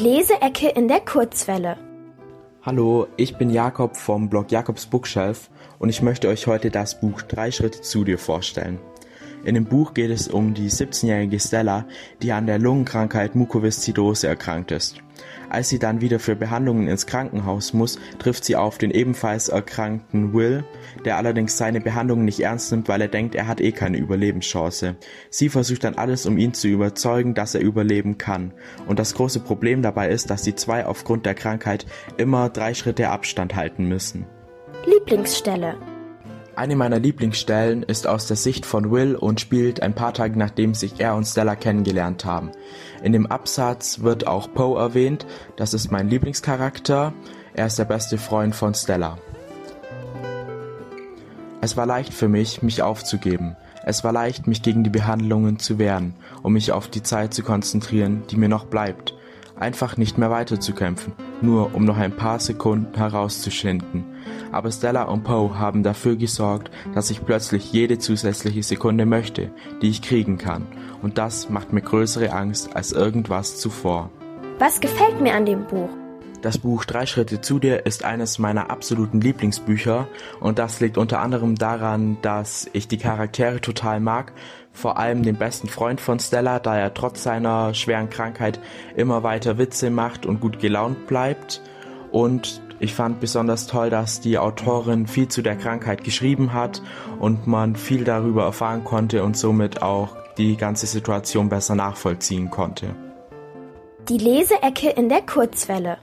Leseecke in der Kurzwelle. Hallo, ich bin Jakob vom Blog Jakobs Bookshelf und ich möchte euch heute das Buch Drei Schritte zu dir vorstellen. In dem Buch geht es um die 17-jährige Stella, die an der Lungenkrankheit Mukoviszidose erkrankt ist. Als sie dann wieder für Behandlungen ins Krankenhaus muss, trifft sie auf den ebenfalls erkrankten Will, der allerdings seine Behandlungen nicht ernst nimmt, weil er denkt, er hat eh keine Überlebenschance. Sie versucht dann alles, um ihn zu überzeugen, dass er überleben kann. Und das große Problem dabei ist, dass die zwei aufgrund der Krankheit immer drei Schritte Abstand halten müssen. Lieblingsstelle. Eine meiner Lieblingsstellen ist aus der Sicht von Will und spielt ein paar Tage nachdem sich er und Stella kennengelernt haben. In dem Absatz wird auch Poe erwähnt, das ist mein Lieblingscharakter, er ist der beste Freund von Stella. Es war leicht für mich, mich aufzugeben. Es war leicht, mich gegen die Behandlungen zu wehren, um mich auf die Zeit zu konzentrieren, die mir noch bleibt. Einfach nicht mehr weiterzukämpfen, nur um noch ein paar Sekunden herauszuschinden. Aber Stella und Poe haben dafür gesorgt, dass ich plötzlich jede zusätzliche Sekunde möchte, die ich kriegen kann. Und das macht mir größere Angst als irgendwas zuvor. Was gefällt mir an dem Buch? Das Buch Drei Schritte zu dir ist eines meiner absoluten Lieblingsbücher und das liegt unter anderem daran, dass ich die Charaktere total mag, vor allem den besten Freund von Stella, da er trotz seiner schweren Krankheit immer weiter Witze macht und gut gelaunt bleibt und ich fand besonders toll, dass die Autorin viel zu der Krankheit geschrieben hat und man viel darüber erfahren konnte und somit auch die ganze Situation besser nachvollziehen konnte. Die Leseecke in der Kurzwelle.